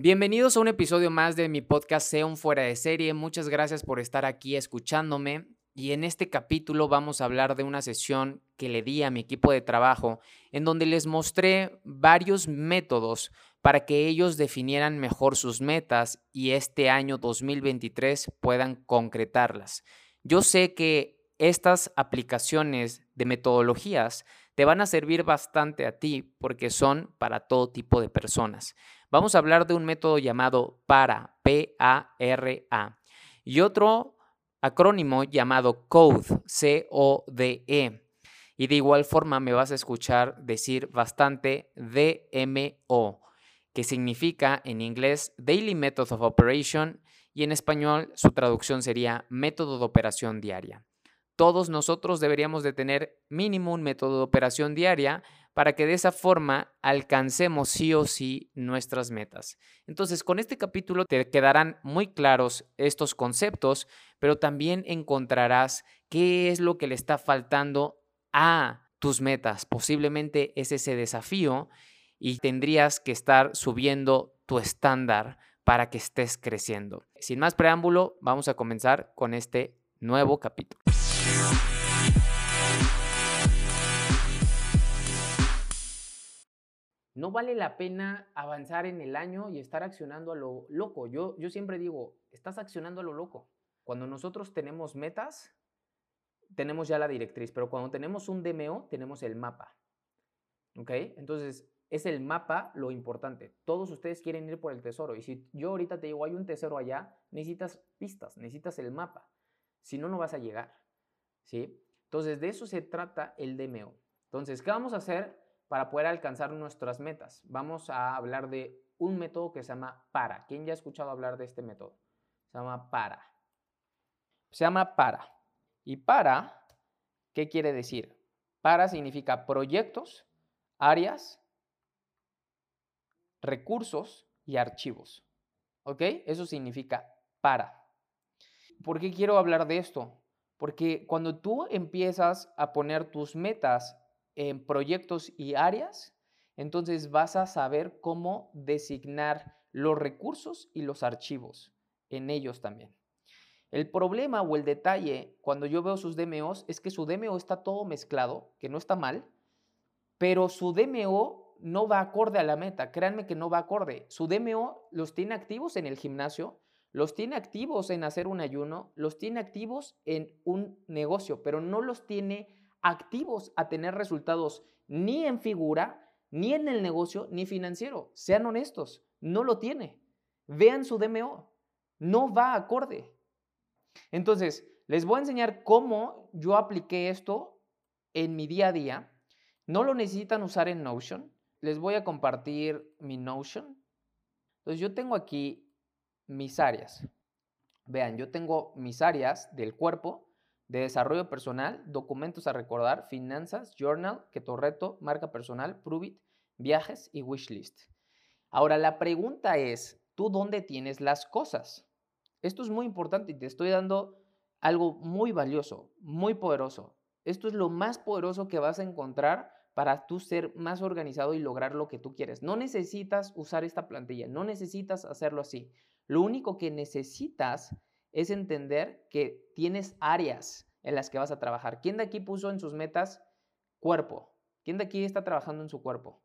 Bienvenidos a un episodio más de mi podcast Sea un fuera de serie. Muchas gracias por estar aquí escuchándome. Y en este capítulo vamos a hablar de una sesión que le di a mi equipo de trabajo en donde les mostré varios métodos para que ellos definieran mejor sus metas y este año 2023 puedan concretarlas. Yo sé que estas aplicaciones de metodologías te van a servir bastante a ti porque son para todo tipo de personas. Vamos a hablar de un método llamado PARA, P-A-R-A, y otro acrónimo llamado CODE, C-O-D-E. Y de igual forma me vas a escuchar decir bastante DMO, que significa en inglés Daily Method of Operation y en español su traducción sería método de operación diaria. Todos nosotros deberíamos de tener mínimo un método de operación diaria para que de esa forma alcancemos sí o sí nuestras metas. Entonces, con este capítulo te quedarán muy claros estos conceptos, pero también encontrarás qué es lo que le está faltando a tus metas. Posiblemente es ese desafío y tendrías que estar subiendo tu estándar para que estés creciendo. Sin más preámbulo, vamos a comenzar con este nuevo capítulo. No vale la pena avanzar en el año y estar accionando a lo loco. Yo, yo siempre digo, estás accionando a lo loco. Cuando nosotros tenemos metas, tenemos ya la directriz, pero cuando tenemos un DMO, tenemos el mapa. ¿Ok? Entonces, es el mapa lo importante. Todos ustedes quieren ir por el tesoro. Y si yo ahorita te digo, hay un tesoro allá, necesitas pistas, necesitas el mapa. Si no, no vas a llegar. ¿Sí? Entonces, de eso se trata el DMO. Entonces, ¿qué vamos a hacer? para poder alcanzar nuestras metas. Vamos a hablar de un método que se llama PARA. ¿Quién ya ha escuchado hablar de este método? Se llama PARA. Se llama PARA. ¿Y PARA qué quiere decir? PARA significa proyectos, áreas, recursos y archivos. ¿Ok? Eso significa PARA. ¿Por qué quiero hablar de esto? Porque cuando tú empiezas a poner tus metas en proyectos y áreas, entonces vas a saber cómo designar los recursos y los archivos en ellos también. El problema o el detalle cuando yo veo sus DMOs es que su DMO está todo mezclado, que no está mal, pero su DMO no va acorde a la meta. Créanme que no va acorde. Su DMO los tiene activos en el gimnasio, los tiene activos en hacer un ayuno, los tiene activos en un negocio, pero no los tiene activos a tener resultados ni en figura, ni en el negocio, ni financiero. Sean honestos, no lo tiene. Vean su DMO, no va acorde. Entonces, les voy a enseñar cómo yo apliqué esto en mi día a día. No lo necesitan usar en Notion. Les voy a compartir mi Notion. Entonces, yo tengo aquí mis áreas. Vean, yo tengo mis áreas del cuerpo, de desarrollo personal, documentos a recordar, finanzas, journal, reto, marca personal, Pruvit, viajes y wishlist. Ahora, la pregunta es, ¿tú dónde tienes las cosas? Esto es muy importante y te estoy dando algo muy valioso, muy poderoso. Esto es lo más poderoso que vas a encontrar para tú ser más organizado y lograr lo que tú quieres. No necesitas usar esta plantilla, no necesitas hacerlo así. Lo único que necesitas es entender que tienes áreas en las que vas a trabajar. ¿Quién de aquí puso en sus metas cuerpo? ¿Quién de aquí está trabajando en su cuerpo?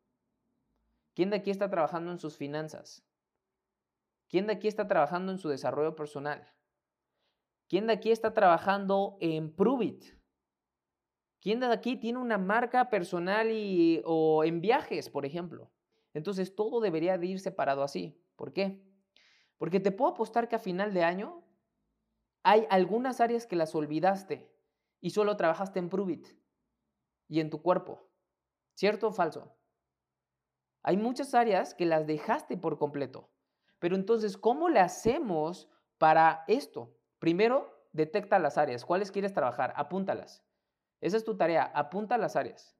¿Quién de aquí está trabajando en sus finanzas? ¿Quién de aquí está trabajando en su desarrollo personal? ¿Quién de aquí está trabajando en Pruvit? ¿Quién de aquí tiene una marca personal y, o en viajes, por ejemplo? Entonces todo debería de ir separado así. ¿Por qué? Porque te puedo apostar que a final de año hay algunas áreas que las olvidaste y solo trabajaste en Pruvit y en tu cuerpo. ¿Cierto o falso? Hay muchas áreas que las dejaste por completo. Pero entonces, ¿cómo le hacemos para esto? Primero, detecta las áreas. ¿Cuáles quieres trabajar? Apúntalas. Esa es tu tarea. Apunta las áreas.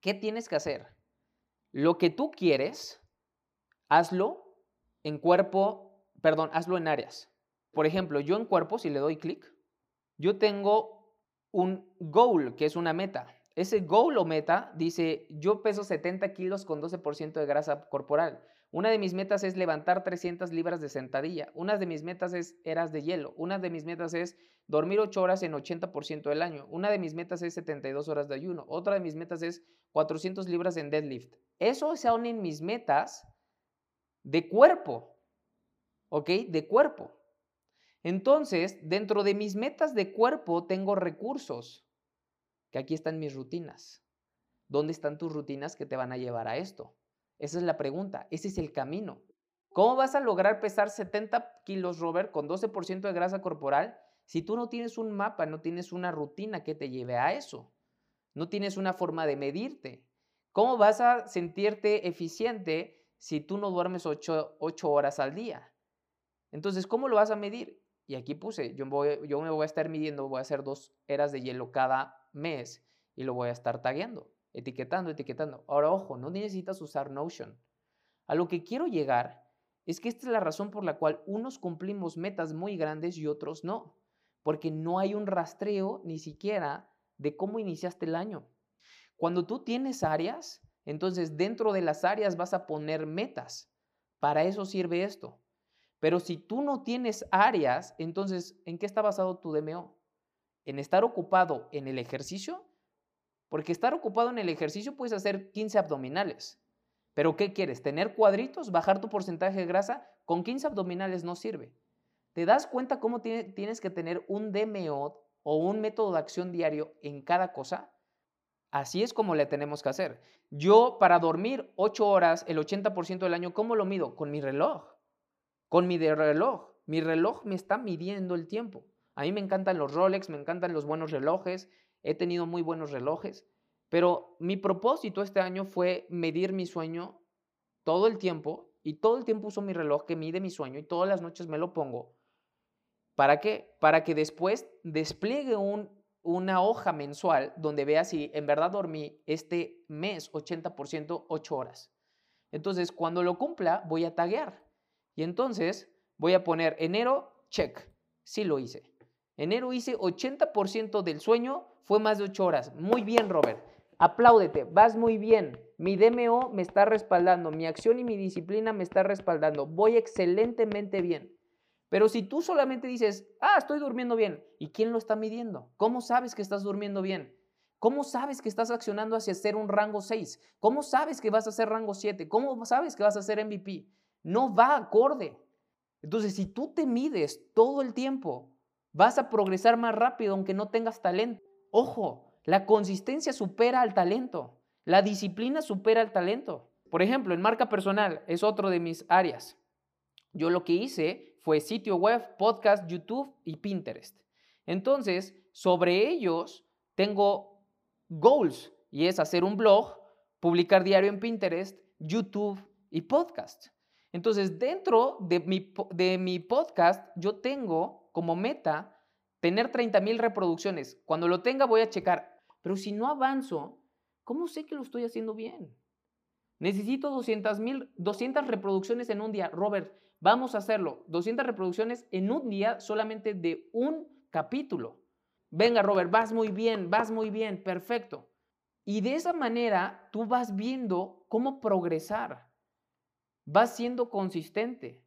¿Qué tienes que hacer? Lo que tú quieres, hazlo en cuerpo, perdón, hazlo en áreas. Por ejemplo, yo en cuerpo, si le doy clic, yo tengo un goal, que es una meta. Ese goal o meta dice, yo peso 70 kilos con 12% de grasa corporal. Una de mis metas es levantar 300 libras de sentadilla. Una de mis metas es eras de hielo. Una de mis metas es dormir 8 horas en 80% del año. Una de mis metas es 72 horas de ayuno. Otra de mis metas es 400 libras en deadlift. Eso son en mis metas de cuerpo. ¿Ok? De cuerpo. Entonces, dentro de mis metas de cuerpo tengo recursos, que aquí están mis rutinas. ¿Dónde están tus rutinas que te van a llevar a esto? Esa es la pregunta, ese es el camino. ¿Cómo vas a lograr pesar 70 kilos, Robert, con 12% de grasa corporal si tú no tienes un mapa, no tienes una rutina que te lleve a eso? No tienes una forma de medirte. ¿Cómo vas a sentirte eficiente si tú no duermes 8, horas al día? Entonces, ¿cómo lo vas a medir? Y aquí puse, yo, yo me voy a estar midiendo, voy a hacer dos eras de hielo cada mes y lo voy a estar tagueando etiquetando, etiquetando. Ahora, ojo, no necesitas usar Notion. A lo que quiero llegar es que esta es la razón por la cual unos cumplimos metas muy grandes y otros no, porque no hay un rastreo ni siquiera de cómo iniciaste el año. Cuando tú tienes áreas, entonces dentro de las áreas vas a poner metas. Para eso sirve esto. Pero si tú no tienes áreas, entonces, ¿en qué está basado tu DMO? ¿En estar ocupado en el ejercicio? Porque estar ocupado en el ejercicio puedes hacer 15 abdominales. Pero ¿qué quieres? ¿Tener cuadritos? ¿Bajar tu porcentaje de grasa? Con 15 abdominales no sirve. ¿Te das cuenta cómo tienes que tener un DMO o un método de acción diario en cada cosa? Así es como le tenemos que hacer. Yo para dormir 8 horas el 80% del año, ¿cómo lo mido? Con mi reloj. Con mi reloj. Mi reloj me está midiendo el tiempo. A mí me encantan los Rolex, me encantan los buenos relojes, he tenido muy buenos relojes, pero mi propósito este año fue medir mi sueño todo el tiempo y todo el tiempo uso mi reloj que mide mi sueño y todas las noches me lo pongo. ¿Para qué? Para que después despliegue un, una hoja mensual donde vea si en verdad dormí este mes 80%, 8 horas. Entonces, cuando lo cumpla, voy a taguear. Y entonces voy a poner enero, check, sí lo hice. Enero hice 80% del sueño, fue más de 8 horas. Muy bien, Robert. Apláudete, vas muy bien. Mi DMO me está respaldando, mi acción y mi disciplina me está respaldando. Voy excelentemente bien. Pero si tú solamente dices, ah, estoy durmiendo bien, ¿y quién lo está midiendo? ¿Cómo sabes que estás durmiendo bien? ¿Cómo sabes que estás accionando hacia ser un rango 6? ¿Cómo sabes que vas a ser rango 7? ¿Cómo sabes que vas a ser MVP? No va acorde. Entonces, si tú te mides todo el tiempo, vas a progresar más rápido aunque no tengas talento. Ojo, la consistencia supera al talento. La disciplina supera al talento. Por ejemplo, en marca personal es otro de mis áreas. Yo lo que hice fue sitio web, podcast, YouTube y Pinterest. Entonces, sobre ellos tengo goals y es hacer un blog, publicar diario en Pinterest, YouTube y podcast. Entonces, dentro de mi, de mi podcast, yo tengo como meta tener 30 mil reproducciones. Cuando lo tenga voy a checar. Pero si no avanzo, ¿cómo sé que lo estoy haciendo bien? Necesito 200 mil, 200 reproducciones en un día. Robert, vamos a hacerlo. 200 reproducciones en un día solamente de un capítulo. Venga, Robert, vas muy bien, vas muy bien, perfecto. Y de esa manera tú vas viendo cómo progresar. Vas siendo consistente.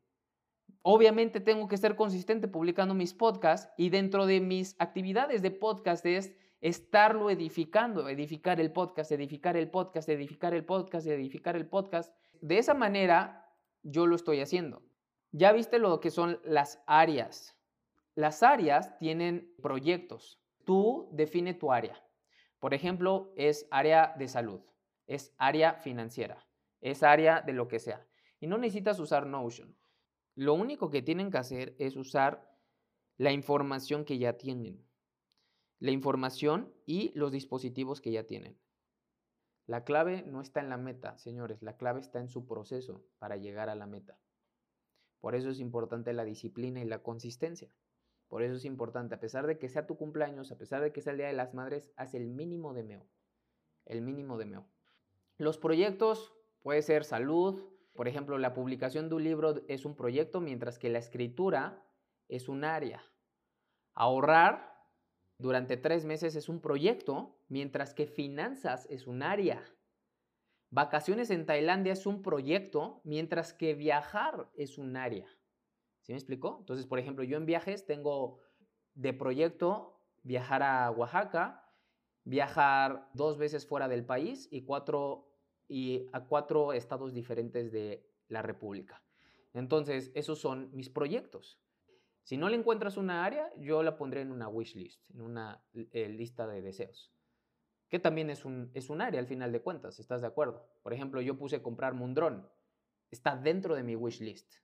Obviamente tengo que ser consistente publicando mis podcasts y dentro de mis actividades de podcast es estarlo edificando, edificar el podcast, edificar el podcast, edificar el podcast, edificar el podcast. De esa manera, yo lo estoy haciendo. Ya viste lo que son las áreas. Las áreas tienen proyectos. Tú define tu área. Por ejemplo, es área de salud, es área financiera, es área de lo que sea. Y no necesitas usar Notion. Lo único que tienen que hacer es usar la información que ya tienen. La información y los dispositivos que ya tienen. La clave no está en la meta, señores, la clave está en su proceso para llegar a la meta. Por eso es importante la disciplina y la consistencia. Por eso es importante, a pesar de que sea tu cumpleaños, a pesar de que sea el Día de las Madres, haz el mínimo de meo. El mínimo de meo. Los proyectos puede ser salud, por ejemplo, la publicación de un libro es un proyecto, mientras que la escritura es un área. Ahorrar durante tres meses es un proyecto, mientras que finanzas es un área. Vacaciones en Tailandia es un proyecto, mientras que viajar es un área. ¿Sí me explicó? Entonces, por ejemplo, yo en viajes tengo de proyecto viajar a Oaxaca, viajar dos veces fuera del país y, cuatro, y a cuatro estados diferentes de la República. Entonces, esos son mis proyectos. Si no le encuentras una área, yo la pondré en una wish list, en una eh, lista de deseos. Que también es un, es un área al final de cuentas, ¿estás de acuerdo? Por ejemplo, yo puse comprar Mundrón. Está dentro de mi wish list.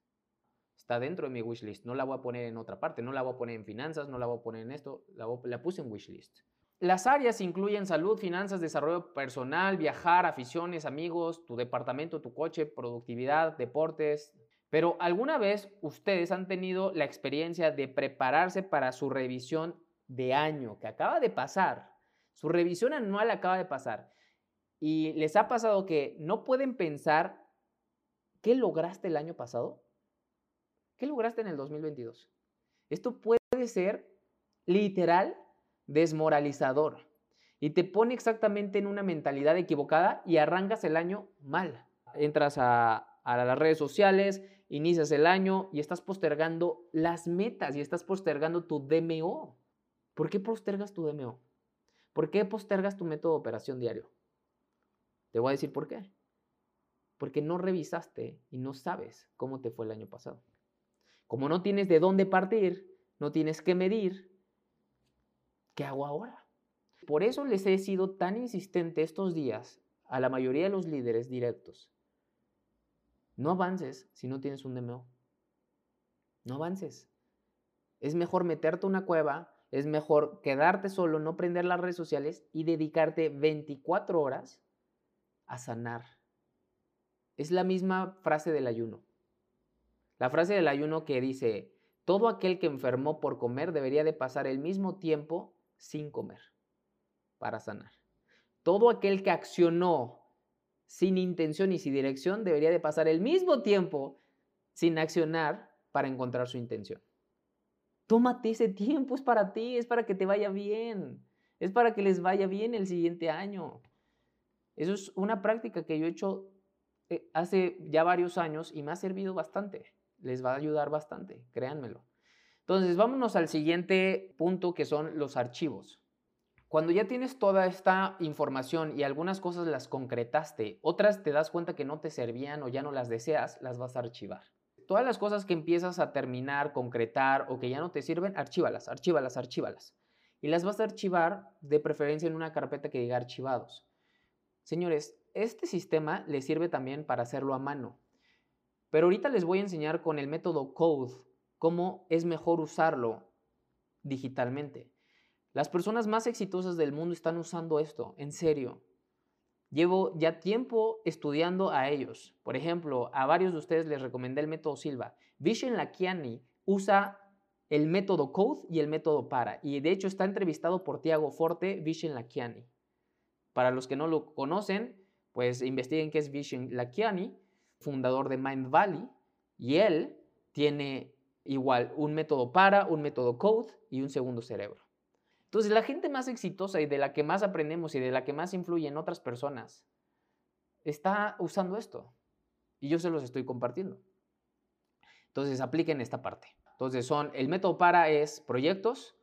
Está dentro de mi wish list. No la voy a poner en otra parte. No la voy a poner en finanzas, no la voy a poner en esto. La, la puse en wish list. Las áreas incluyen salud, finanzas, desarrollo personal, viajar, aficiones, amigos, tu departamento, tu coche, productividad, deportes, pero ¿alguna vez ustedes han tenido la experiencia de prepararse para su revisión de año que acaba de pasar? Su revisión anual acaba de pasar. Y les ha pasado que no pueden pensar qué lograste el año pasado. ¿Qué lograste en el 2022? Esto puede ser literal desmoralizador y te pone exactamente en una mentalidad equivocada y arrancas el año mal. Entras a, las redes sociales, inicias el año y estás postergando las metas y estás postergando tu DMO. ¿Por qué postergas tu DMO? ¿Por qué postergas tu método de operación diario? Te voy a decir por qué. Porque no revisaste y no sabes cómo te fue el año pasado. Como no tienes de dónde partir, no tienes que medir, ¿qué hago ahora? Por eso les he sido tan insistente estos días a la mayoría de los líderes directos no avances si no tienes un DMO. No avances. Es mejor meterte a una cueva, es mejor quedarte solo, no prender las redes sociales y dedicarte 24 horas a sanar. Es la misma frase del ayuno. La frase del ayuno que dice, todo aquel que enfermó por comer debería de pasar el mismo tiempo sin comer para sanar. Todo aquel que accionó sin intención y sin dirección, debería de pasar el mismo tiempo sin accionar para encontrar su intención. Tómate ese tiempo, es para ti, es para que te vaya bien, es para que les vaya bien el siguiente año. Eso es una práctica que yo he hecho eh, hace ya varios años y me ha servido bastante. Les va a ayudar bastante, créanmelo. Entonces, vámonos al siguiente punto que son los archivos. Cuando ya tienes toda esta información y algunas cosas las concretaste, otras te das cuenta que no te servían o ya no las deseas, las vas a archivar. Todas las cosas que empiezas a terminar, concretar o que ya no te sirven, archívalas, archívalas, archívalas. Y las vas a archivar de preferencia en una carpeta que diga archivados. Señores, este sistema les sirve también para hacerlo a mano. Pero ahorita les voy a enseñar con el método Code cómo es mejor usarlo digitalmente. Las personas más exitosas del mundo están usando esto, en serio. Llevo ya tiempo estudiando a ellos. Por ejemplo, a varios de ustedes les recomendé el método Silva. Vishen Lakiani usa el método Code y el método Para. Y de hecho está entrevistado por Tiago Forte, Vishen Lakiani. Para los que no lo conocen, pues investiguen qué es Vishen Lakiani, fundador de Mind Valley. Y él tiene igual un método Para, un método Code y un segundo cerebro. Entonces, la gente más exitosa y de la que más aprendemos y de la que más influye en otras personas está usando esto. Y yo se los estoy compartiendo. Entonces, apliquen esta parte. Entonces, son el método para es proyectos,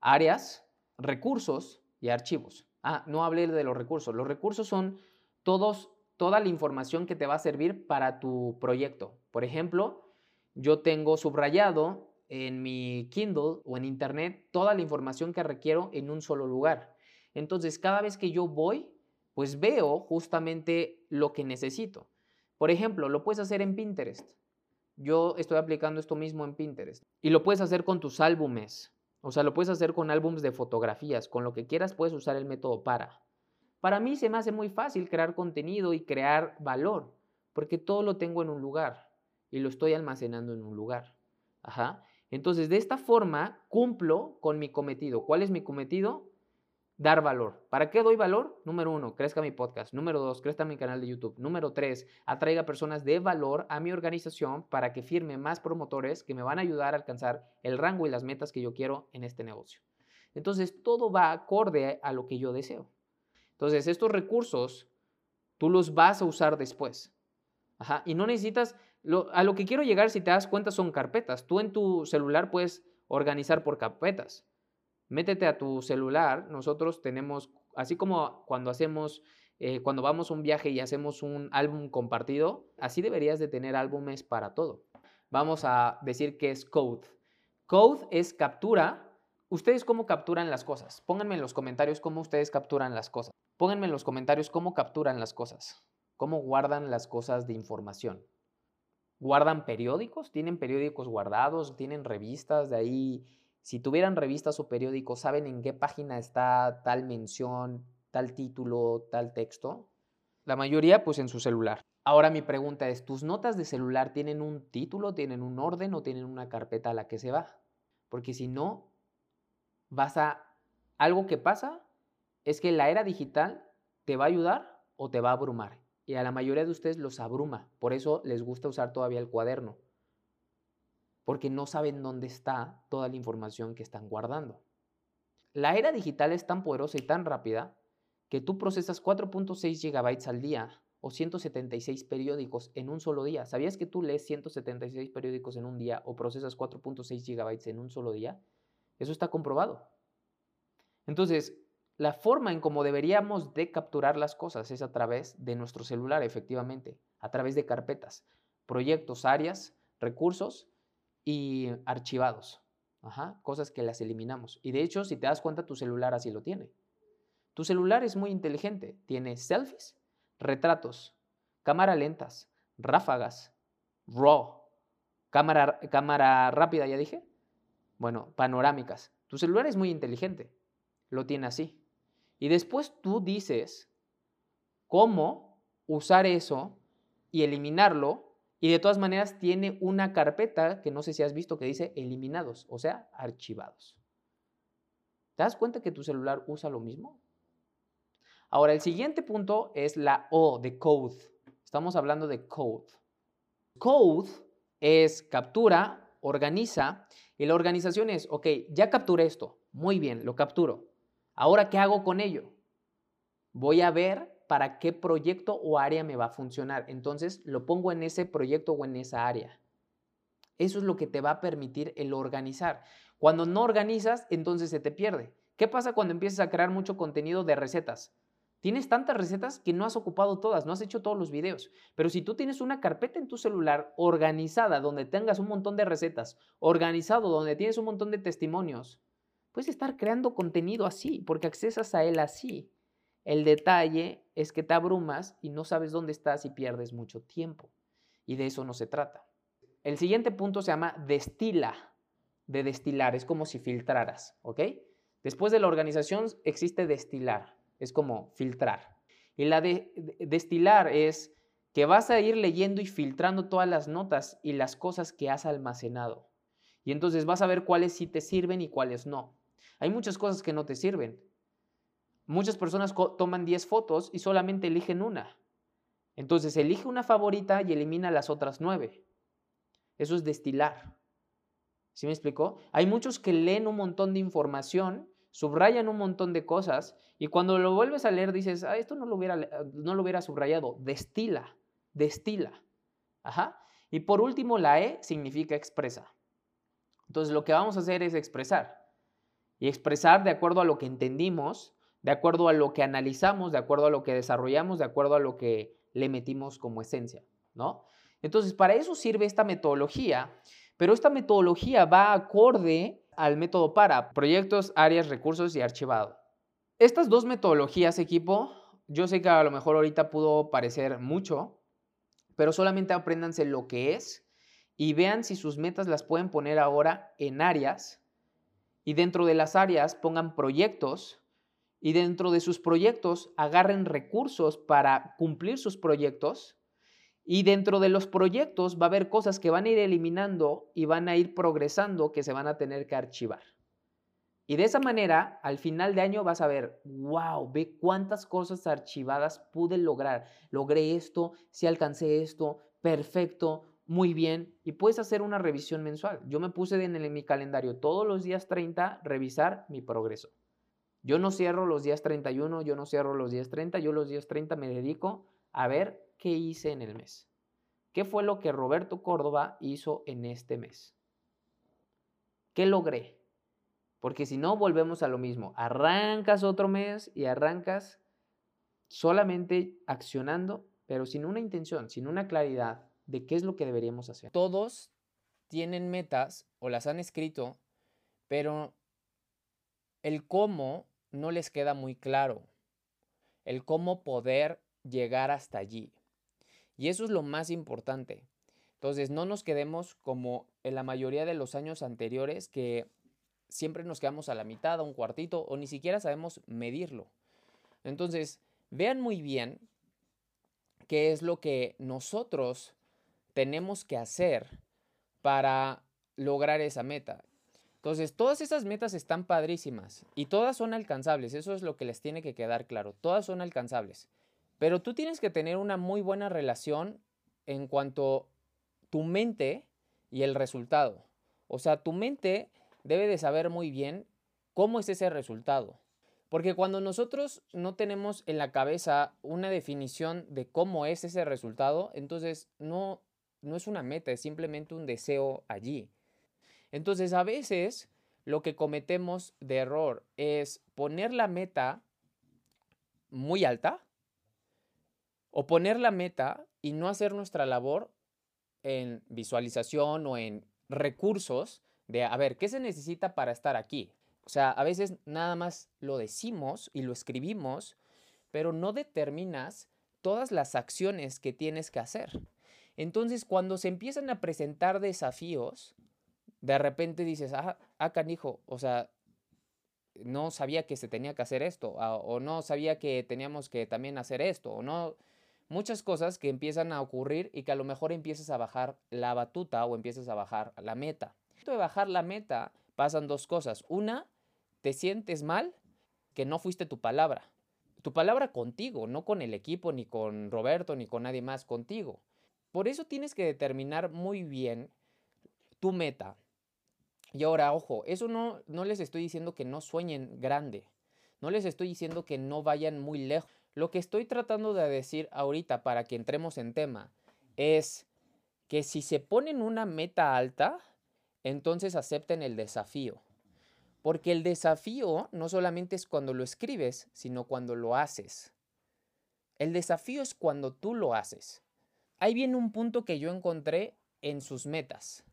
áreas, recursos y archivos. Ah, no hablé de los recursos. Los recursos son todos, toda la información que te va a servir para tu proyecto. Por ejemplo, yo tengo subrayado en mi Kindle o en Internet toda la información que requiero en un solo lugar. Entonces, cada vez que yo voy, pues veo justamente lo que necesito. Por ejemplo, lo puedes hacer en Pinterest. Yo estoy aplicando esto mismo en Pinterest. Y lo puedes hacer con tus álbumes. O sea, lo puedes hacer con álbumes de fotografías. Con lo que quieras puedes usar el método para. Para mí se me hace muy fácil crear contenido y crear valor, porque todo lo tengo en un lugar y lo estoy almacenando en un lugar. Ajá. Entonces, de esta forma, cumplo con mi cometido. ¿Cuál es mi cometido? Dar valor. ¿Para qué doy valor? Número uno, crezca mi podcast. Número dos, crezca mi canal de YouTube. Número tres, atraiga personas de valor a mi organización para que firme más promotores que me van a ayudar a alcanzar el rango y las metas que yo quiero en este negocio. Entonces, todo va acorde a lo que yo deseo. Entonces, estos recursos tú los vas a usar después. Ajá. Y no necesitas, a lo que quiero llegar, si te das cuenta, son carpetas. Tú en tu celular puedes organizar por carpetas métete a tu celular, nosotros tenemos, así como cuando hacemos, eh, cuando vamos a un viaje y hacemos un álbum compartido, así deberías de tener álbumes para todo. Vamos a decir que es code. Code es captura. ¿Ustedes cómo capturan las cosas? Pónganme en los comentarios cómo ustedes capturan las cosas. Pónganme en los comentarios cómo capturan las cosas. Cómo guardan las cosas de información. ¿Guardan periódicos? ¿Tienen periódicos guardados? ¿Tienen revistas de ahí? Si tuvieran revistas o periódicos, ¿saben en qué página está tal mención, tal título, tal texto? La mayoría pues en su celular. Ahora mi pregunta es, ¿tus notas de celular tienen un título, tienen un orden o tienen una carpeta a la que se va? Porque si no, vas a... Algo que pasa es que la era digital te va a ayudar o te va a abrumar. Y a la mayoría de ustedes los abruma. Por eso les gusta usar todavía el cuaderno porque no saben dónde está toda la información que están guardando. La era digital es tan poderosa y tan rápida que tú procesas 4.6 GB al día o 176 periódicos en un solo día. ¿Sabías que tú lees 176 periódicos en un día o procesas 4.6 GB en un solo día? Eso está comprobado. Entonces, la forma en cómo deberíamos de capturar las cosas es a través de nuestro celular, efectivamente, a través de carpetas, proyectos, áreas, recursos y archivados. cosas que las eliminamos. Y de hecho, si te das cuenta, tu celular así lo tiene. Tu celular es muy inteligente. Tiene selfies, retratos, cámara lentas, ráfagas, RAW, cámara, cámara rápida, ya dije. Bueno, panorámicas. Tu celular es muy inteligente. Lo tiene así. Y después tú dices cómo usar eso y eliminarlo y de todas maneras tiene una carpeta que no sé si has visto que dice eliminados, o sea, archivados. ¿Te das cuenta que tu celular usa lo mismo? Ahora, el siguiente punto es la O de code. Estamos hablando de code. Code es captura, organiza, y la organización es, ok, ya capturé esto, muy bien, lo capturo. Ahora, ¿qué hago con ello? Voy a ver para qué proyecto o área me va a funcionar. Entonces lo pongo en ese proyecto o en esa área. Eso es lo que te va a permitir el organizar. Cuando no organizas, entonces se te pierde. ¿Qué pasa cuando empiezas a crear mucho contenido de recetas? Tienes tantas recetas que no has ocupado todas, no has hecho todos los videos. Pero si tú tienes una carpeta en tu celular organizada donde tengas un montón de recetas, organizado donde tienes un montón de testimonios, puedes estar creando contenido así, porque accesas a él así. El detalle es que te abrumas y no sabes dónde estás y pierdes mucho tiempo. Y de eso no se trata. El siguiente punto se llama destila, de destilar, es como si filtraras, ¿ok? Después de la organización existe destilar, es como filtrar. Y la de, destilar es que vas a ir leyendo y filtrando todas las notas y las cosas que has almacenado. Y entonces vas a ver cuáles sí te sirven y cuáles no. Hay muchas cosas que no te sirven, Muchas personas toman 10 fotos y solamente eligen una. Entonces elige una favorita y elimina las otras 9. Eso es destilar. ¿Sí me explicó? Hay muchos que leen un montón de información, subrayan un montón de cosas y cuando lo vuelves a leer dices, ah, esto no lo hubiera, no lo hubiera subrayado. Destila, destila. Ajá. Y por último, la E significa expresa. Entonces lo que vamos a hacer es expresar. Y expresar de acuerdo a lo que entendimos de acuerdo a lo que analizamos, de acuerdo a lo que desarrollamos, de acuerdo a lo que le metimos como esencia, ¿no? Entonces, para eso sirve esta metodología, pero esta metodología va acorde al método para proyectos, áreas, recursos y archivado. Estas dos metodologías, equipo, yo sé que a lo mejor ahorita pudo parecer mucho, pero solamente apréndanse lo que es y vean si sus metas las pueden poner ahora en áreas y dentro de las áreas pongan proyectos y dentro de sus proyectos agarren recursos para cumplir sus proyectos y dentro de los proyectos va a haber cosas que van a ir eliminando y van a ir progresando que se van a tener que archivar. Y de esa manera, al final de año vas a ver, wow, ve cuántas cosas archivadas pude lograr. Logré esto, si alcancé esto, perfecto, muy bien. Y puedes hacer una revisión mensual. Yo me puse en, mi calendario todos los días 30 revisar mi progreso. Yo no cierro los días 31, yo no cierro los días 30, yo los días 30 me dedico a ver qué hice en el mes. ¿Qué fue lo que Roberto Córdoba hizo en este mes? ¿Qué logré? Porque si no, volvemos a lo mismo. Arrancas otro mes y arrancas solamente accionando, pero sin una intención, sin una claridad de qué es lo que deberíamos hacer. Todos tienen metas o las han escrito, pero el cómo no les queda muy claro. El cómo poder llegar hasta allí. Y eso es lo más importante. Entonces, no nos quedemos como en la mayoría de los años anteriores que siempre nos quedamos a la mitad, a un cuartito, o ni siquiera sabemos medirlo. Entonces, vean muy bien qué es lo que nosotros tenemos que hacer para lograr esa meta. Entonces, todas esas metas están padrísimas y todas son alcanzables. Eso es lo que les tiene que quedar claro. Todas son alcanzables. Pero tú tienes que tener una muy buena relación en cuanto tu mente y el resultado. O sea, tu mente debe de saber muy bien cómo es ese resultado. Porque cuando nosotros no tenemos en la cabeza una definición de cómo es ese resultado, entonces no, no es una meta, es simplemente un deseo allí. Entonces a veces lo que cometemos de error es poner la meta muy alta o poner la meta y no hacer nuestra labor en visualización o en recursos de, a ver, ¿qué se necesita para estar aquí? O sea, a veces nada más lo decimos y lo escribimos, pero no determinas todas las acciones que tienes que hacer. Entonces, cuando se empiezan a presentar desafíos, de repente dices, ah, ah canijo, o sea, no sabía que se tenía que hacer esto, ah, o no sabía que teníamos que también hacer esto, o no, muchas cosas que empiezan a ocurrir y que a lo mejor empiezas a bajar la batuta o empiezas a bajar la meta. De bajar la meta pasan dos cosas. Una, te sientes mal que no fuiste tu palabra. Tu palabra contigo, no con el equipo, ni con Roberto, ni con nadie más, contigo. Por eso tienes que determinar muy bien tu meta. Y ahora, ojo, eso no, no les estoy diciendo que no sueñen grande. No les estoy diciendo que no vayan muy lejos. Lo que estoy tratando de decir ahorita para que entremos en tema es que si se ponen una meta alta, entonces acepten el desafío. Porque el desafío no solamente es cuando lo escribes, sino cuando lo haces. El desafío es cuando tú lo haces. Ahí viene un punto que yo encontré en sus metas.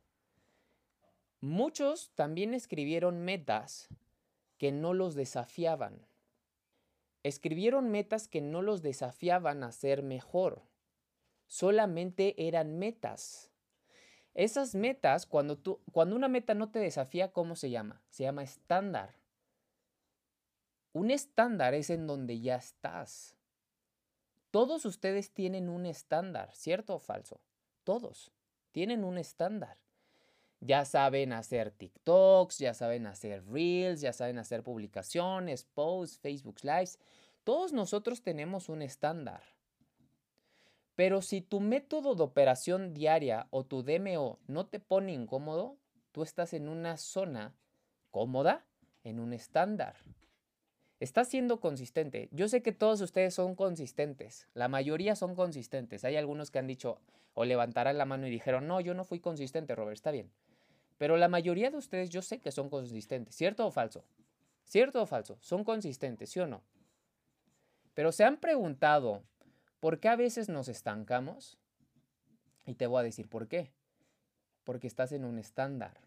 Muchos también escribieron metas que no los desafiaban. Escribieron metas que no los desafiaban a ser mejor. Solamente eran metas. Esas metas, cuando, una meta no te desafía, ¿cómo se llama? Se llama estándar. Un estándar es en donde ya estás. Todos ustedes tienen un estándar, ¿cierto o falso? Todos tienen un estándar. Ya saben hacer TikToks, ya saben hacer Reels, ya saben hacer publicaciones, posts, Facebook Lives. Todos nosotros tenemos un estándar. Pero si tu método de operación diaria o tu DMO no te pone incómodo, tú estás en una zona cómoda, en un estándar. Estás siendo consistente. Yo sé que todos ustedes son consistentes. La mayoría son consistentes. Hay algunos que han dicho o levantarán la mano y dijeron, no, yo no fui consistente, Robert, está bien. Pero la mayoría de ustedes yo sé que son consistentes, ¿cierto o falso? ¿Cierto o falso? Son consistentes, ¿sí o no? Pero se han preguntado ¿Por qué a veces nos estancamos? Y te voy a decir por qué. Porque estás en un estándar.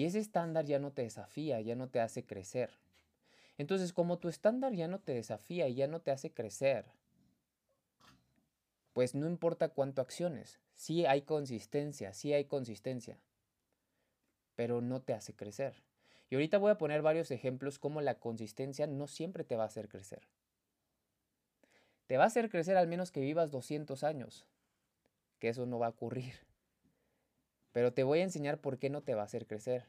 Y ese estándar ya no te desafía, ya no te hace crecer. Entonces, como tu estándar ya no te desafía y ya no te hace crecer, pues no importa cuánto acciones, sí hay consistencia, sí hay consistencia, pero no te hace crecer. Y ahorita voy a poner varios ejemplos cómo la consistencia no siempre te va a hacer crecer. Te va a hacer crecer al menos que vivas 200 años, que eso no va a ocurrir. Pero te voy a enseñar por qué no te va a hacer crecer.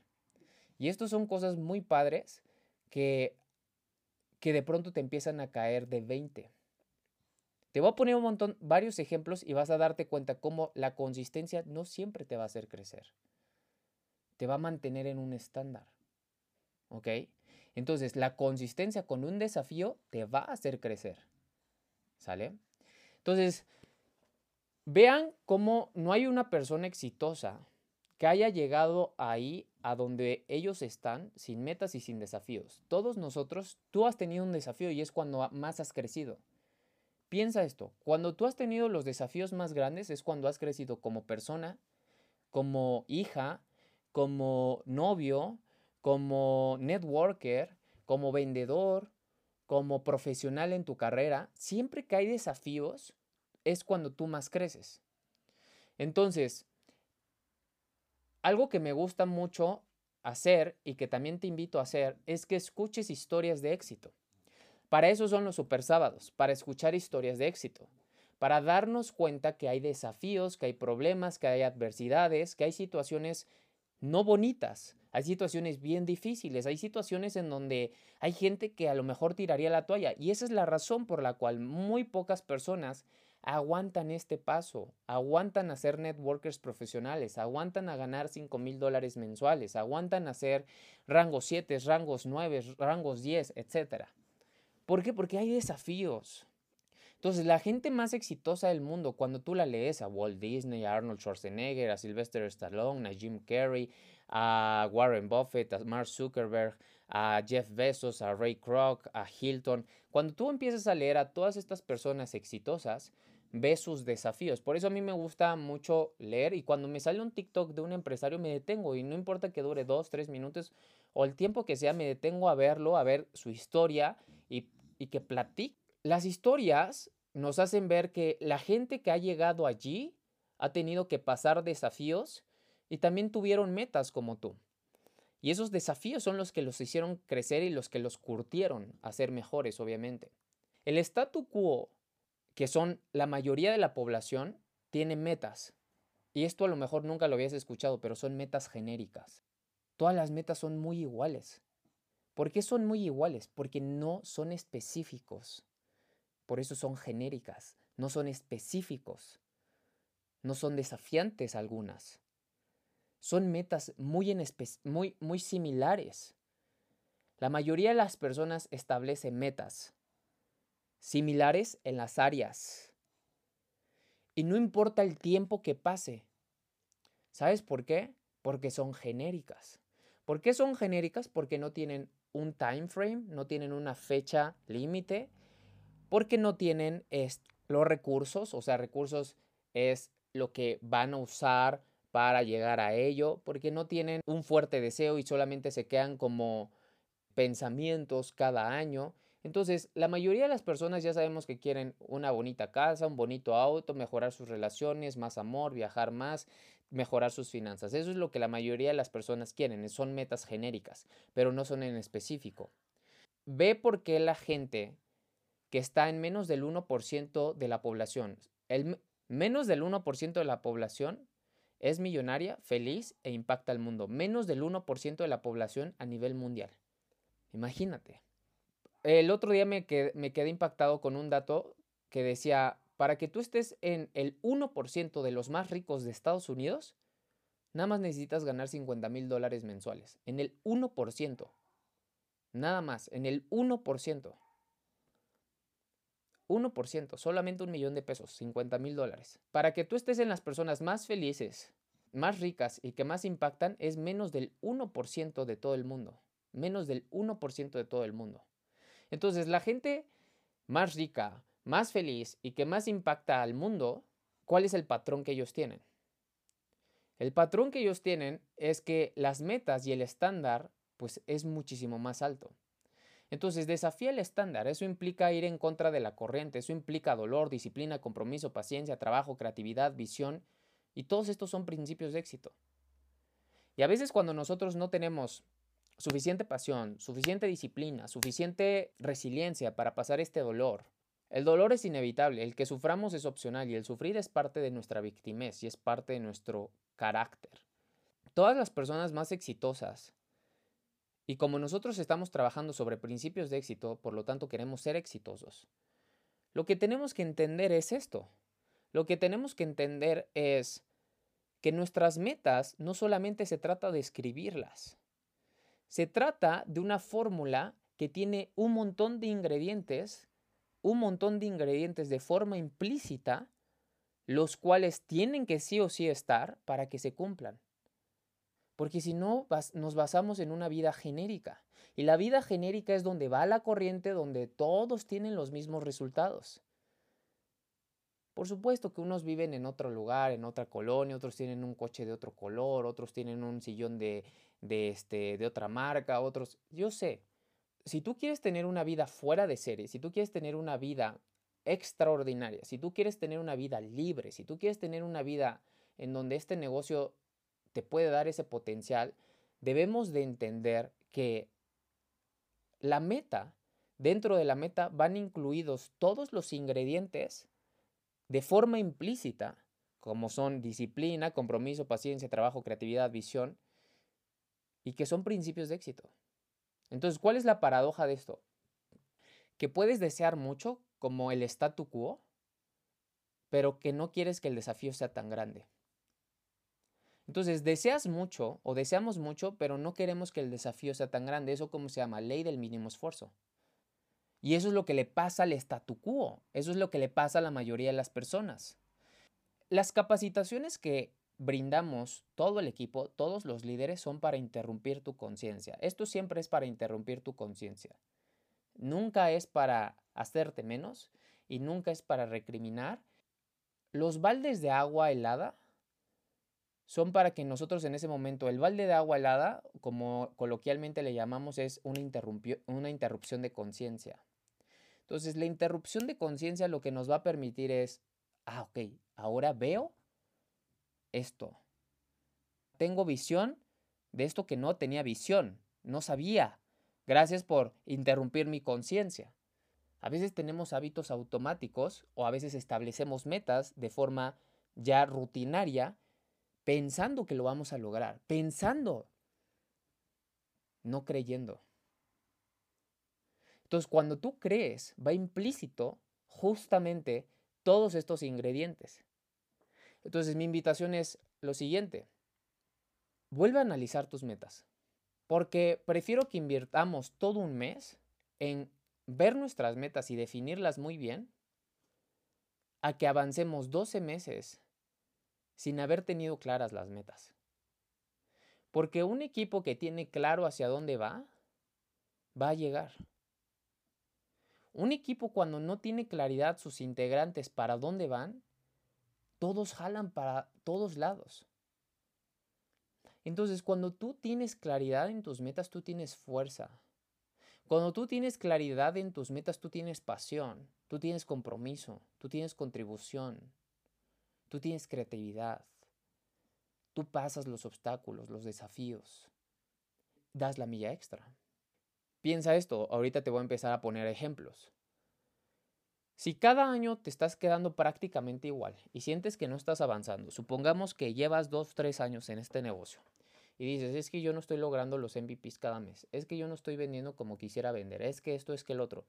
Y estos son cosas muy padres que, que de pronto te empiezan a caer de 20. Te voy a poner un montón, varios ejemplos y vas a darte cuenta cómo la consistencia no siempre te va a hacer crecer. Te va a mantener en un estándar. ¿Ok? Entonces, la consistencia con un desafío te va a hacer crecer. ¿Sale? Entonces, vean cómo no hay una persona exitosa que haya llegado ahí a donde ellos están sin metas y sin desafíos. Todos nosotros, tú has tenido un desafío y es cuando más has crecido. Piensa esto, cuando tú has tenido los desafíos más grandes es cuando has crecido como persona, como hija, como novio, como networker, como vendedor, como profesional en tu carrera. Siempre que hay desafíos es cuando tú más creces. Entonces, algo que me gusta mucho hacer y que también te invito a hacer es que escuches historias de éxito. Para eso son los super sábados, para escuchar historias de éxito, para darnos cuenta que hay desafíos, que hay problemas, que hay adversidades, que hay situaciones no bonitas, hay situaciones bien difíciles, hay situaciones en donde hay gente que a lo mejor tiraría la toalla y esa es la razón por la cual muy pocas personas aguantan este paso, aguantan a ser networkers profesionales, aguantan a ganar 5 mil dólares mensuales, aguantan a ser rangos 7, rangos 9, rangos 10, etc. ¿Por qué? Porque hay desafíos. Entonces, la gente más exitosa del mundo, cuando tú la lees a Walt Disney, a Arnold Schwarzenegger, a Sylvester Stallone, a Jim Carrey, a Warren Buffett, a Mark Zuckerberg, a Jeff Bezos, a Ray Kroc, a Hilton, cuando tú empiezas a leer a todas estas personas exitosas, ves sus desafíos. Por eso a mí me gusta mucho leer y cuando me sale un TikTok de un empresario me detengo y no importa que dure dos, tres minutos o el tiempo que sea, me detengo a verlo, a ver su historia y y que platique. Las historias nos hacen ver que la gente que ha llegado allí ha tenido que pasar desafíos y también tuvieron metas como tú. Y esos desafíos son los que los hicieron crecer y los que los curtieron a ser mejores, obviamente. El statu quo, que son la mayoría de la población, tiene metas. Y esto a lo mejor nunca lo habías escuchado, pero son metas genéricas. Todas las metas son muy iguales. ¿Por qué son muy iguales? Porque no son específicos. Por eso son genéricas, no son específicos. No son desafiantes algunas. Son metas muy, muy, muy similares. La mayoría de las personas establece metas similares en las áreas. Y no importa el tiempo que pase. ¿Sabes por qué? Porque son genéricas. ¿Por qué son genéricas? Porque no tienen un time frame, no tienen una fecha límite, porque no tienen los recursos, o sea, recursos es lo que van a usar para llegar a ello, porque no tienen un fuerte deseo y solamente se quedan como pensamientos cada año. Entonces, la mayoría de las personas ya sabemos que quieren una bonita casa, un bonito auto, mejorar sus relaciones, más amor, viajar más, mejorar sus finanzas. Eso es lo que la mayoría de las personas quieren, son metas genéricas, pero no son en específico. Ve por qué la gente que está en menos del 1% de la población, el menos del 1% de la población es millonaria, feliz e impacta al mundo. Menos del 1% de la población a nivel mundial. Imagínate. El otro día me quedé, me quedé impactado con un dato que decía para que tú estés en el 1% de los más ricos de Estados Unidos, nada más necesitas ganar 50 mil dólares mensuales. En el 1%. Nada más, en el 1%. 1%, solamente un millón de pesos, 50 mil dólares. Para que tú estés en las personas más felices, más ricas y que más impactan, es menos del 1% de todo el mundo. Menos del 1% de todo el mundo. Entonces, la gente más rica, más feliz y que más impacta al mundo, ¿cuál es el patrón que ellos tienen? El patrón que ellos tienen es que las metas y el estándar pues es muchísimo más alto. Entonces, desafía el estándar. Eso implica ir en contra de la corriente. Eso implica dolor, disciplina, compromiso, paciencia, trabajo, creatividad, visión. Y todos estos son principios de éxito. Y a veces cuando nosotros no tenemos suficiente pasión, suficiente disciplina, suficiente resiliencia para pasar este dolor, el dolor es inevitable, el que suframos es opcional y el sufrir es parte de nuestra victimez y es parte de nuestro carácter. Todas las personas más exitosas y como nosotros estamos trabajando sobre principios de éxito, por lo tanto queremos ser exitosos, lo que tenemos que entender es esto. Lo que tenemos que entender es que nuestras metas no solamente se trata de escribirlas, se trata de una fórmula que tiene un montón de ingredientes, un montón de ingredientes de forma implícita, los cuales tienen que sí o sí estar para que se cumplan. Porque si no, nos basamos en una vida genérica. Y la vida genérica es donde va la corriente, donde todos tienen los mismos resultados. Por supuesto que unos viven en otro lugar, en otra colonia, otros tienen un coche de otro color, otros tienen un sillón de, de, este, de otra marca, otros... Yo sé, si tú quieres tener una vida fuera de serie, si tú quieres tener una vida extraordinaria, si tú quieres tener una vida libre, si tú quieres tener una vida en donde este negocio te puede dar ese potencial, debemos de entender que la meta, dentro de la meta van incluidos todos los ingredientes de forma implícita, como son disciplina, compromiso, paciencia, trabajo, creatividad, visión, y que son principios de éxito. Entonces, ¿cuál es la paradoja de esto? Que puedes desear mucho como el statu quo, pero que no quieres que el desafío sea tan grande. Entonces, deseas mucho o deseamos mucho, pero no queremos que el desafío sea tan grande. Eso como se llama ley del mínimo esfuerzo. Y eso es lo que le pasa al statu quo. Eso es lo que le pasa a la mayoría de las personas. Las capacitaciones que brindamos todo el equipo, todos los líderes, son para interrumpir tu conciencia. Esto siempre es para interrumpir tu conciencia. Nunca es para hacerte menos y nunca es para recriminar. Los baldes de agua helada son para que nosotros en ese momento, el balde de agua helada, como coloquialmente le llamamos, es una, una interrupción de conciencia. Entonces, la interrupción de conciencia lo que nos va a permitir es, ah, ok, ahora veo esto. Tengo visión de esto que no tenía visión, no sabía. Gracias por interrumpir mi conciencia. A veces tenemos hábitos automáticos o a veces establecemos metas de forma ya rutinaria pensando que lo vamos a lograr, pensando, no creyendo. Entonces, cuando tú crees, va implícito justamente todos estos ingredientes. Entonces, mi invitación es lo siguiente. Vuelve a analizar tus metas, porque prefiero que invirtamos todo un mes en ver nuestras metas y definirlas muy bien, a que avancemos 12 meses sin haber tenido claras las metas. Porque un equipo que tiene claro hacia dónde va, va a llegar. Un equipo cuando no tiene claridad sus integrantes para dónde van, todos jalan para todos lados. Entonces, cuando tú tienes claridad en tus metas, tú tienes fuerza. Cuando tú tienes claridad en tus metas, tú tienes pasión, tú tienes compromiso, tú tienes contribución, Tú tienes creatividad. Tú pasas los obstáculos, los desafíos. Das la milla extra. Piensa esto, ahorita te voy a empezar a poner ejemplos. Si cada año te estás quedando prácticamente igual y sientes que no estás avanzando, supongamos que llevas dos, tres años en este negocio y dices, es que yo no estoy logrando los MVPs cada mes, es que yo no estoy vendiendo como quisiera vender, es que esto, es que el otro.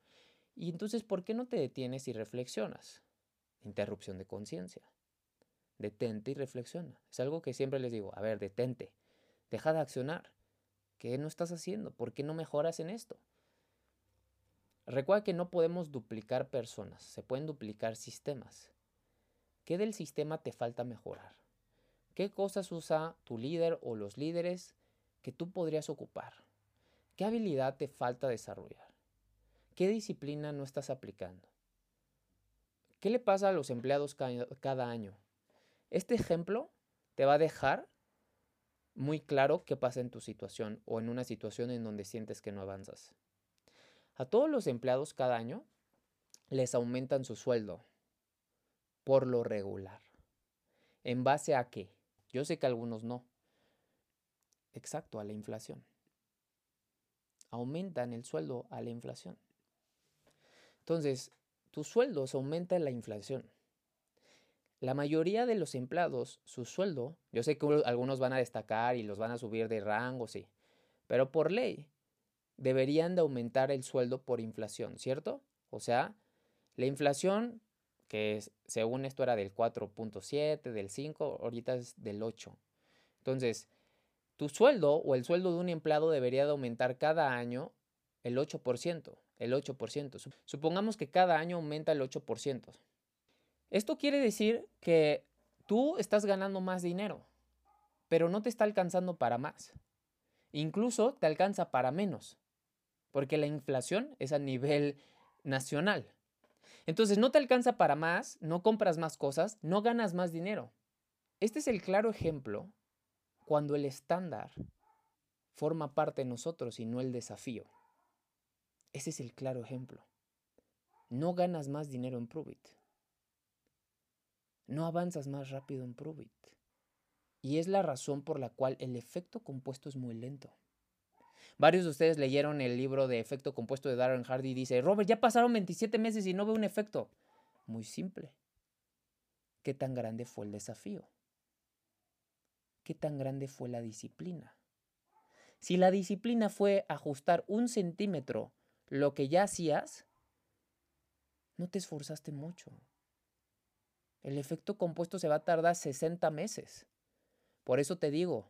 Y entonces, ¿por qué no te detienes y reflexionas? Interrupción de conciencia detente y reflexiona. Es algo que siempre les digo, a ver, detente, deja de accionar. ¿Qué no estás haciendo? ¿Por qué no mejoras en esto? Recuerda que no podemos duplicar personas, se pueden duplicar sistemas. ¿Qué del sistema te falta mejorar? ¿Qué cosas usa tu líder o los líderes que tú podrías ocupar? ¿Qué habilidad te falta desarrollar? ¿Qué disciplina no estás aplicando? ¿Qué le pasa a los empleados cada año? Este ejemplo te va a dejar muy claro qué pasa en tu situación o en una situación en donde sientes que no avanzas. A todos los empleados cada año les aumentan su sueldo por lo regular. ¿En base a qué? Yo sé que algunos no. Exacto, a la inflación. Aumentan el sueldo a la inflación. Entonces, tu sueldo se aumenta en la inflación. La mayoría de los empleados, su sueldo, yo sé que algunos van a destacar y los van a subir de rango, sí, pero por ley deberían de aumentar el sueldo por inflación, ¿cierto? O sea, la inflación, que según esto era del 4.7, del 5, ahorita es del 8. Entonces, tu sueldo o el sueldo de un empleado debería de aumentar cada año el 8%, el 8%. Supongamos que cada año aumenta el 8%. Esto quiere decir que tú estás ganando más dinero, pero no te está alcanzando para más. Incluso te alcanza para menos, porque la inflación es a nivel nacional. Entonces no te alcanza para más, no compras más cosas, no ganas más dinero. Este es el claro ejemplo cuando el estándar forma parte de nosotros y no el desafío. Ese es el claro ejemplo. No ganas más dinero en Pruvit no avanzas más rápido en Prove Y es la razón por la cual el efecto compuesto es muy lento. Varios de ustedes leyeron el libro de efecto compuesto de Darren Hardy y dice, Robert, ya pasaron 27 meses y no veo un efecto. Muy simple. ¿Qué tan grande fue el desafío? ¿Qué tan grande fue la disciplina? Si la disciplina fue ajustar un centímetro lo que ya hacías, no te esforzaste mucho. El efecto compuesto se va a tardar 60 meses. Por eso te digo,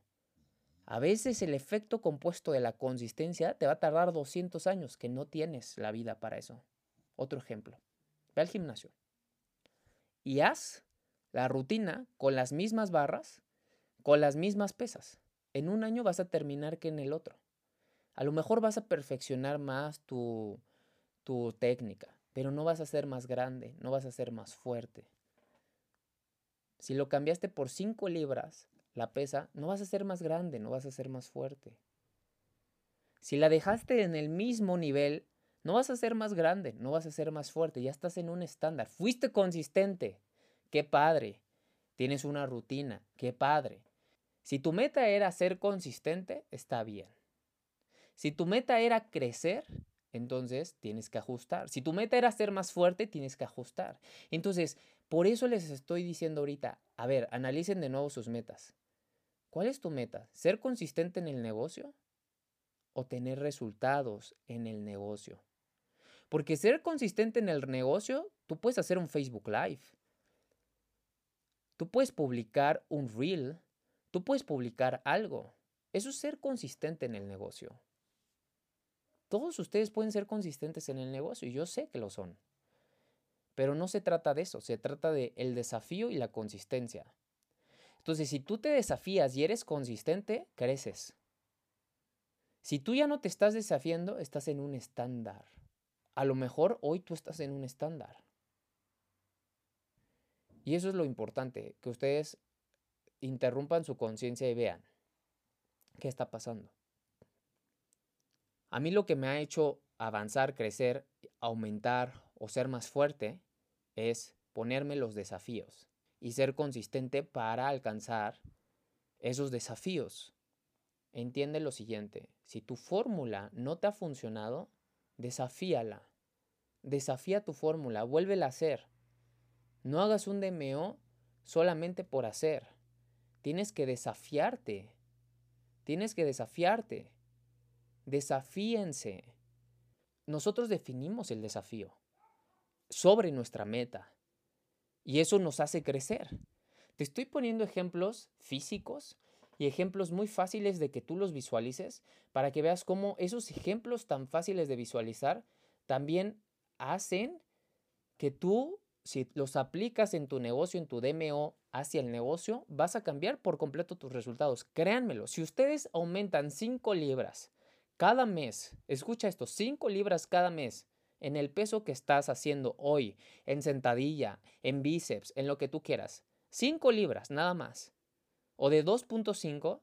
a veces el efecto compuesto de la consistencia te va a tardar 200 años, que no tienes la vida para eso. Otro ejemplo. Ve al gimnasio y haz la rutina con las mismas barras, con las mismas pesas. En un año vas a terminar que en el otro. A lo mejor vas a perfeccionar más tu, tu técnica, pero no vas a ser más grande, no vas a ser más fuerte. Si lo cambiaste por 5 libras, la pesa, no vas a ser más grande, no vas a ser más fuerte. Si la dejaste en el mismo nivel, no vas a ser más grande, no vas a ser más fuerte, ya estás en un estándar. Fuiste consistente. Qué padre. Tienes una rutina. Qué padre. Si tu meta era ser consistente, está bien. Si tu meta era crecer, entonces tienes que ajustar. Si tu meta era ser más fuerte, tienes que ajustar. Entonces, por eso les estoy diciendo ahorita, a ver, analicen de nuevo sus metas. ¿Cuál es tu meta? ¿Ser consistente en el negocio? ¿O tener resultados en el negocio? Porque ser consistente en el negocio, tú puedes hacer un Facebook Live. Tú puedes publicar un reel. Tú puedes publicar algo. Eso es ser consistente en el negocio. Todos ustedes pueden ser consistentes en el negocio y yo sé que lo son. Pero no se trata de eso, se trata de el desafío y la consistencia. Entonces, si tú te desafías y eres consistente, creces. Si tú ya no te estás desafiando, estás en un estándar. A lo mejor hoy tú estás en un estándar. Y eso es lo importante, que ustedes interrumpan su conciencia y vean qué está pasando. A mí lo que me ha hecho avanzar, crecer, aumentar o ser más fuerte es ponerme los desafíos y ser consistente para alcanzar esos desafíos. Entiende lo siguiente, si tu fórmula no te ha funcionado, desafíala. Desafía tu fórmula, vuélvela a hacer. No hagas un DMO solamente por hacer. Tienes que desafiarte. Tienes que desafiarte. Desafíense. Nosotros definimos el desafío sobre nuestra meta. Y eso nos hace crecer. Te estoy poniendo ejemplos físicos y ejemplos muy fáciles de que tú los visualices para que veas cómo esos ejemplos tan fáciles de visualizar también hacen que tú, si los aplicas en tu negocio, en tu DMO hacia el negocio, vas a cambiar por completo tus resultados. Créanmelo, si ustedes aumentan 5 libras cada mes, escucha esto, 5 libras cada mes en el peso que estás haciendo hoy, en sentadilla, en bíceps, en lo que tú quieras, 5 libras nada más, o de 2.5,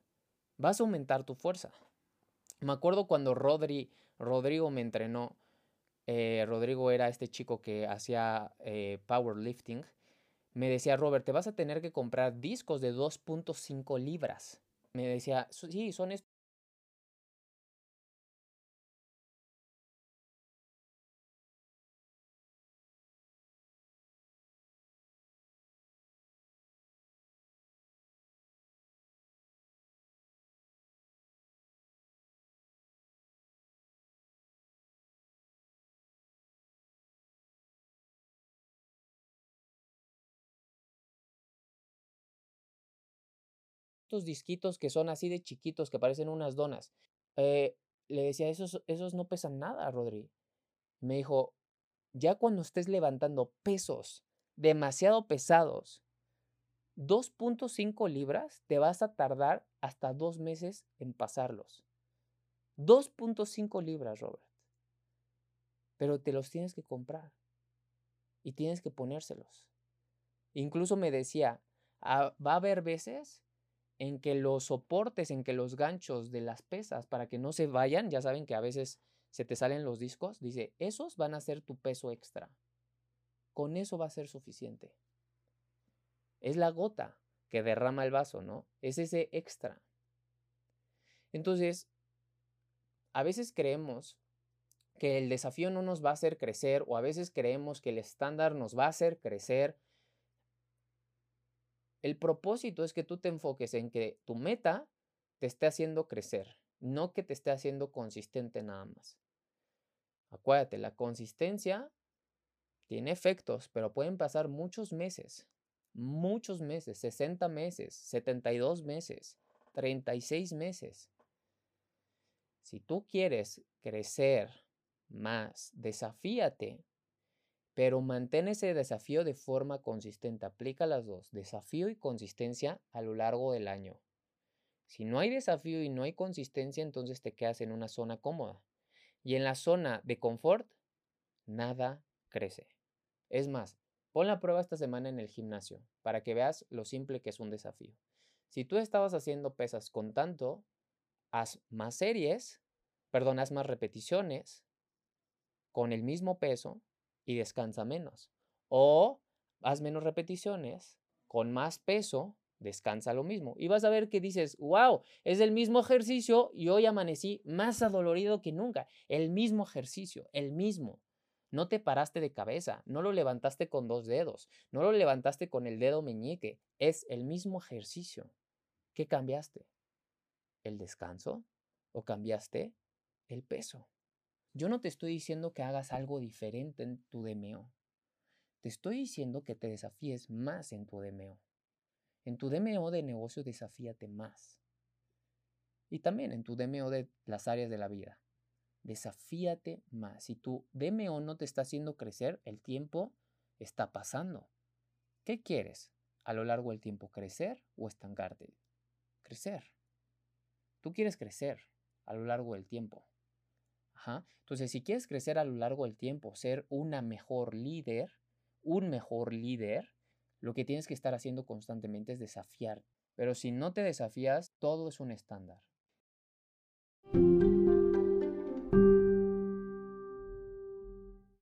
vas a aumentar tu fuerza. Me acuerdo cuando Rodri, Rodrigo me entrenó, eh, Rodrigo era este chico que hacía eh, powerlifting, me decía, Robert, te vas a tener que comprar discos de 2.5 libras. Me decía, sí, son estos estos disquitos que son así de chiquitos, que parecen unas donas. Eh, le decía, esos, esos no pesan nada, Rodri. Me dijo, ya cuando estés levantando pesos demasiado pesados, 2.5 libras, te vas a tardar hasta dos meses en pasarlos. 2.5 libras, Robert. Pero te los tienes que comprar y tienes que ponérselos. Incluso me decía, ah, va a haber veces en que los soportes, en que los ganchos de las pesas, para que no se vayan, ya saben que a veces se te salen los discos, dice, esos van a ser tu peso extra. Con eso va a ser suficiente. Es la gota que derrama el vaso, ¿no? Es ese extra. Entonces, a veces creemos que el desafío no nos va a hacer crecer o a veces creemos que el estándar nos va a hacer crecer el propósito es que tú te enfoques en que tu meta te esté haciendo crecer, no que te esté haciendo consistente nada más. Acuérdate, la consistencia tiene efectos, pero pueden pasar muchos meses, muchos meses, 60 meses, 72 meses, 36 meses. Si tú quieres crecer más, desafíate pero mantén ese desafío de forma consistente. Aplica las dos, desafío y consistencia a lo largo del año. Si no hay desafío y no hay consistencia, entonces te quedas en una zona cómoda. Y en la zona de confort, nada crece. Es más, pon la prueba esta semana en el gimnasio para que veas lo simple que es un desafío. Si tú estabas haciendo pesas con tanto, haz más series, perdón, haz más repeticiones con el mismo peso y descansa menos. O haz menos repeticiones con más peso, descansa lo mismo. Y vas a ver que dices, wow, es el mismo ejercicio y hoy amanecí más adolorido que nunca. El mismo ejercicio, el mismo. No te paraste de cabeza, no lo levantaste con dos dedos, no lo levantaste con el dedo meñique. Es el mismo ejercicio. ¿Qué cambiaste? ¿El descanso? ¿O cambiaste el peso? Yo no te estoy diciendo que hagas algo diferente en tu DMO. Te estoy diciendo que te desafíes más en tu DMO. En tu DMO de negocio desafíate más. Y también en tu DMO de las áreas de la vida. Desafíate más. Si tu DMO no te está haciendo crecer, el tiempo está pasando. ¿Qué quieres a lo largo del tiempo? ¿Crecer o estancarte? Crecer. Tú quieres crecer a lo largo del tiempo. Entonces, si quieres crecer a lo largo del tiempo, ser una mejor líder, un mejor líder, lo que tienes que estar haciendo constantemente es desafiar. Pero si no te desafías, todo es un estándar.